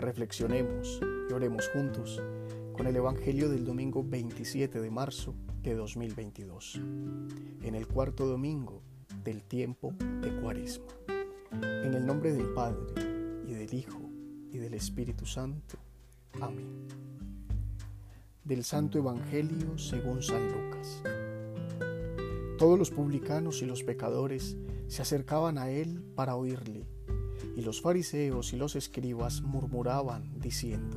reflexionemos y oremos juntos con el Evangelio del domingo 27 de marzo de 2022, en el cuarto domingo del tiempo de Cuaresma. En el nombre del Padre, y del Hijo, y del Espíritu Santo. Amén. Del Santo Evangelio según San Lucas. Todos los publicanos y los pecadores se acercaban a él para oírle, y los fariseos y los escribas murmuraban, diciendo,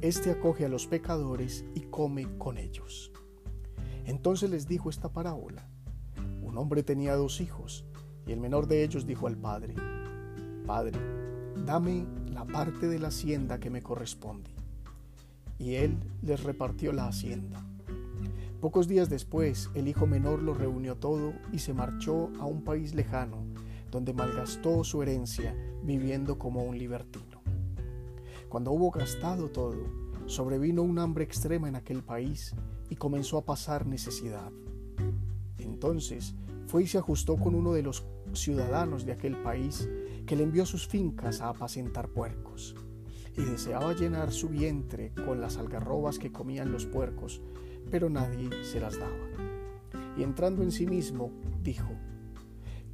Este acoge a los pecadores y come con ellos. Entonces les dijo esta parábola. Un hombre tenía dos hijos, y el menor de ellos dijo al padre, Padre, dame la parte de la hacienda que me corresponde. Y él les repartió la hacienda. Pocos días después, el hijo menor lo reunió todo y se marchó a un país lejano, donde malgastó su herencia viviendo como un libertino. Cuando hubo gastado todo, sobrevino un hambre extrema en aquel país y comenzó a pasar necesidad. Entonces fue y se ajustó con uno de los ciudadanos de aquel país que le envió sus fincas a apacentar puercos y deseaba llenar su vientre con las algarrobas que comían los puercos, pero nadie se las daba. Y entrando en sí mismo, dijo,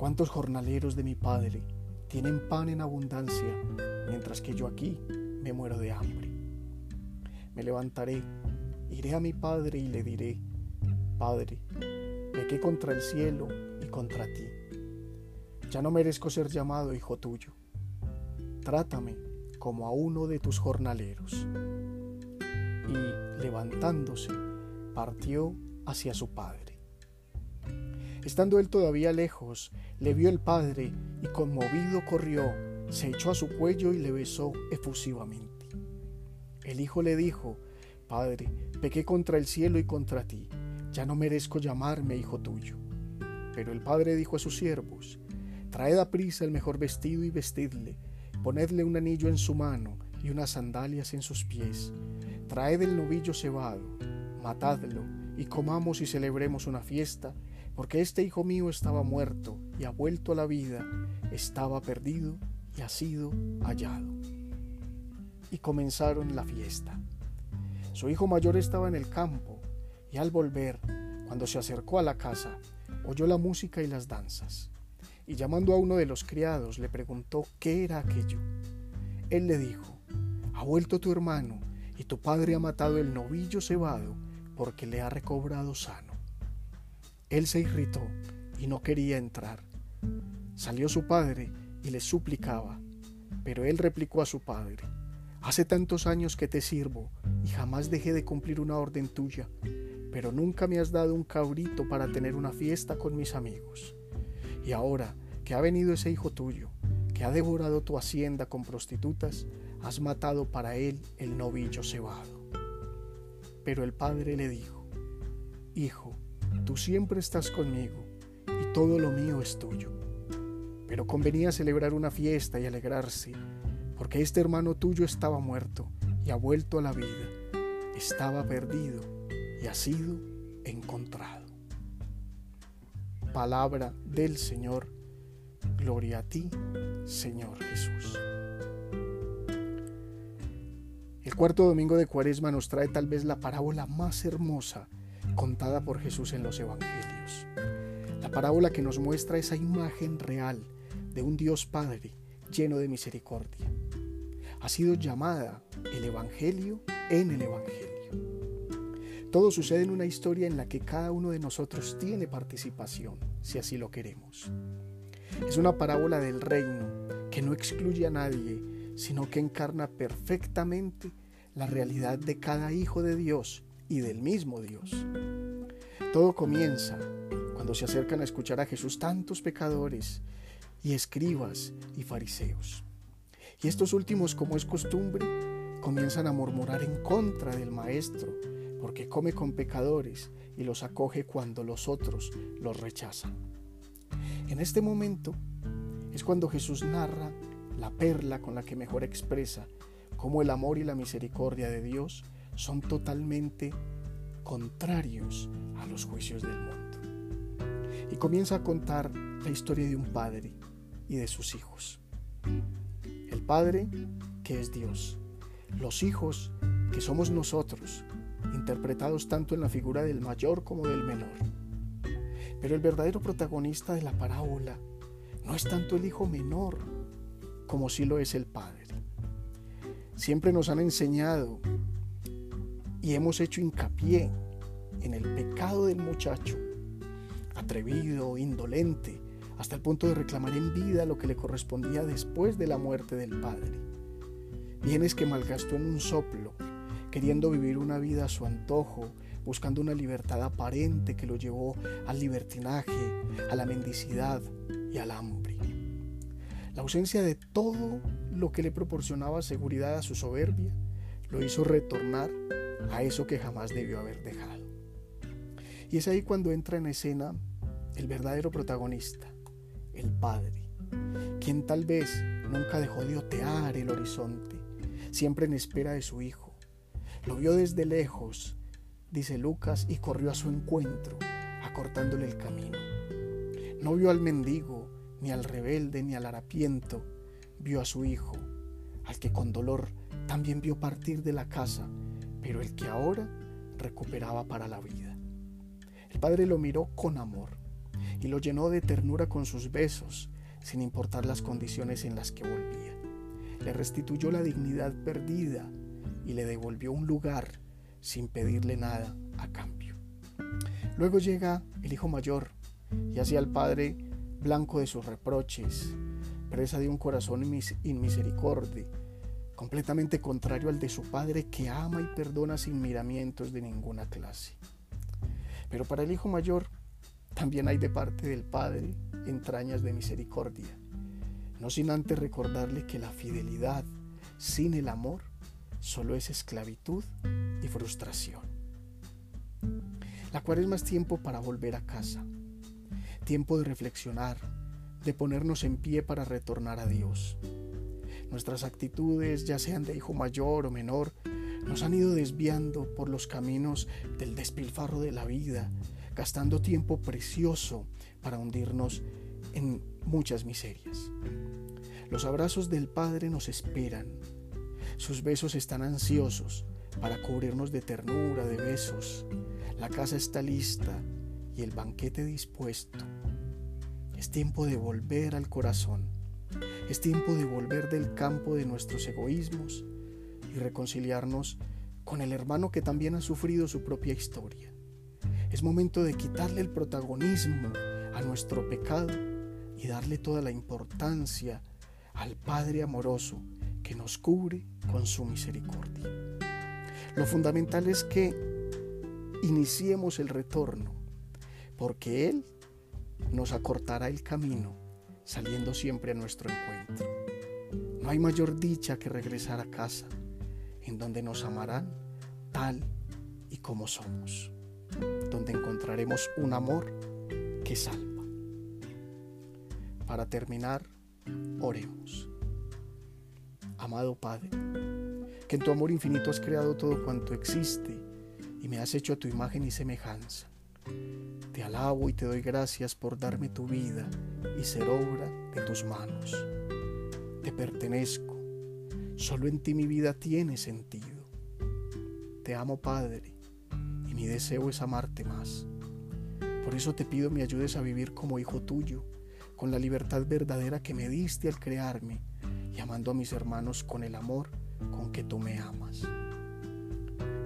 ¿cuántos jornaleros de mi padre tienen pan en abundancia, mientras que yo aquí me muero de hambre? Me levantaré, iré a mi padre y le diré, Padre, pequé contra el cielo y contra ti. Ya no merezco ser llamado hijo tuyo. Trátame como a uno de tus jornaleros. Y levantándose, partió hacia su padre. Estando él todavía lejos, le vio el padre y conmovido corrió, se echó a su cuello y le besó efusivamente. El hijo le dijo, Padre, pequé contra el cielo y contra ti, ya no merezco llamarme hijo tuyo. Pero el padre dijo a sus siervos, Traed a prisa el mejor vestido y vestidle, Ponedle un anillo en su mano y unas sandalias en sus pies. Traed el novillo cebado, matadlo, y comamos y celebremos una fiesta, porque este hijo mío estaba muerto y ha vuelto a la vida, estaba perdido y ha sido hallado. Y comenzaron la fiesta. Su hijo mayor estaba en el campo, y al volver, cuando se acercó a la casa, oyó la música y las danzas y llamando a uno de los criados le preguntó qué era aquello. Él le dijo, ha vuelto tu hermano y tu padre ha matado el novillo cebado porque le ha recobrado sano. Él se irritó y no quería entrar. Salió su padre y le suplicaba, pero él replicó a su padre, Hace tantos años que te sirvo y jamás dejé de cumplir una orden tuya, pero nunca me has dado un cabrito para tener una fiesta con mis amigos. Y ahora que ha venido ese hijo tuyo, que ha devorado tu hacienda con prostitutas, has matado para él el novillo cebado. Pero el padre le dijo, Hijo, tú siempre estás conmigo y todo lo mío es tuyo. Pero convenía celebrar una fiesta y alegrarse, porque este hermano tuyo estaba muerto y ha vuelto a la vida, estaba perdido y ha sido encontrado palabra del Señor. Gloria a ti, Señor Jesús. El cuarto domingo de Cuaresma nos trae tal vez la parábola más hermosa contada por Jesús en los Evangelios. La parábola que nos muestra esa imagen real de un Dios Padre lleno de misericordia. Ha sido llamada el Evangelio en el Evangelio. Todo sucede en una historia en la que cada uno de nosotros tiene participación, si así lo queremos. Es una parábola del reino que no excluye a nadie, sino que encarna perfectamente la realidad de cada hijo de Dios y del mismo Dios. Todo comienza cuando se acercan a escuchar a Jesús tantos pecadores y escribas y fariseos. Y estos últimos, como es costumbre, comienzan a murmurar en contra del Maestro porque come con pecadores y los acoge cuando los otros los rechazan. En este momento es cuando Jesús narra la perla con la que mejor expresa cómo el amor y la misericordia de Dios son totalmente contrarios a los juicios del mundo. Y comienza a contar la historia de un padre y de sus hijos. El padre, que es Dios, los hijos que somos nosotros, interpretados tanto en la figura del mayor como del menor. Pero el verdadero protagonista de la parábola no es tanto el hijo menor como sí lo es el padre. Siempre nos han enseñado y hemos hecho hincapié en el pecado del muchacho, atrevido, indolente, hasta el punto de reclamar en vida lo que le correspondía después de la muerte del padre. Bienes que malgastó en un soplo, queriendo vivir una vida a su antojo, buscando una libertad aparente que lo llevó al libertinaje, a la mendicidad y al hambre. La ausencia de todo lo que le proporcionaba seguridad a su soberbia lo hizo retornar a eso que jamás debió haber dejado. Y es ahí cuando entra en escena el verdadero protagonista, el Padre, quien tal vez nunca dejó de otear el horizonte, siempre en espera de su Hijo. Lo vio desde lejos, dice Lucas, y corrió a su encuentro, acortándole el camino. No vio al mendigo, ni al rebelde, ni al harapiento, vio a su Hijo, al que con dolor también vio partir de la casa pero el que ahora recuperaba para la vida. El padre lo miró con amor y lo llenó de ternura con sus besos, sin importar las condiciones en las que volvía. Le restituyó la dignidad perdida y le devolvió un lugar sin pedirle nada a cambio. Luego llega el hijo mayor y hacia al padre blanco de sus reproches, presa de un corazón inmisericordia completamente contrario al de su padre que ama y perdona sin miramientos de ninguna clase. Pero para el hijo mayor también hay de parte del padre entrañas de misericordia, no sin antes recordarle que la fidelidad sin el amor solo es esclavitud y frustración. La cuaresma es tiempo para volver a casa, tiempo de reflexionar, de ponernos en pie para retornar a Dios. Nuestras actitudes, ya sean de hijo mayor o menor, nos han ido desviando por los caminos del despilfarro de la vida, gastando tiempo precioso para hundirnos en muchas miserias. Los abrazos del Padre nos esperan. Sus besos están ansiosos para cubrirnos de ternura, de besos. La casa está lista y el banquete dispuesto. Es tiempo de volver al corazón es tiempo de volver del campo de nuestros egoísmos y reconciliarnos con el hermano que también ha sufrido su propia historia. Es momento de quitarle el protagonismo a nuestro pecado y darle toda la importancia al Padre amoroso que nos cubre con su misericordia. Lo fundamental es que iniciemos el retorno, porque Él nos acortará el camino saliendo siempre a nuestro encuentro. No hay mayor dicha que regresar a casa, en donde nos amarán tal y como somos, donde encontraremos un amor que salva. Para terminar, oremos. Amado Padre, que en tu amor infinito has creado todo cuanto existe y me has hecho a tu imagen y semejanza. Te alabo y te doy gracias por darme tu vida y ser obra de tus manos. Te pertenezco. Solo en ti mi vida tiene sentido. Te amo, Padre, y mi deseo es amarte más. Por eso te pido me ayudes a vivir como hijo tuyo, con la libertad verdadera que me diste al crearme y amando a mis hermanos con el amor con que tú me amas.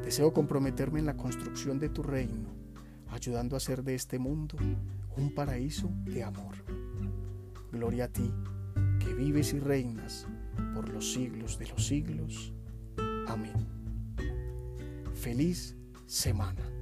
Deseo comprometerme en la construcción de tu reino ayudando a hacer de este mundo un paraíso de amor. Gloria a ti, que vives y reinas por los siglos de los siglos. Amén. Feliz semana.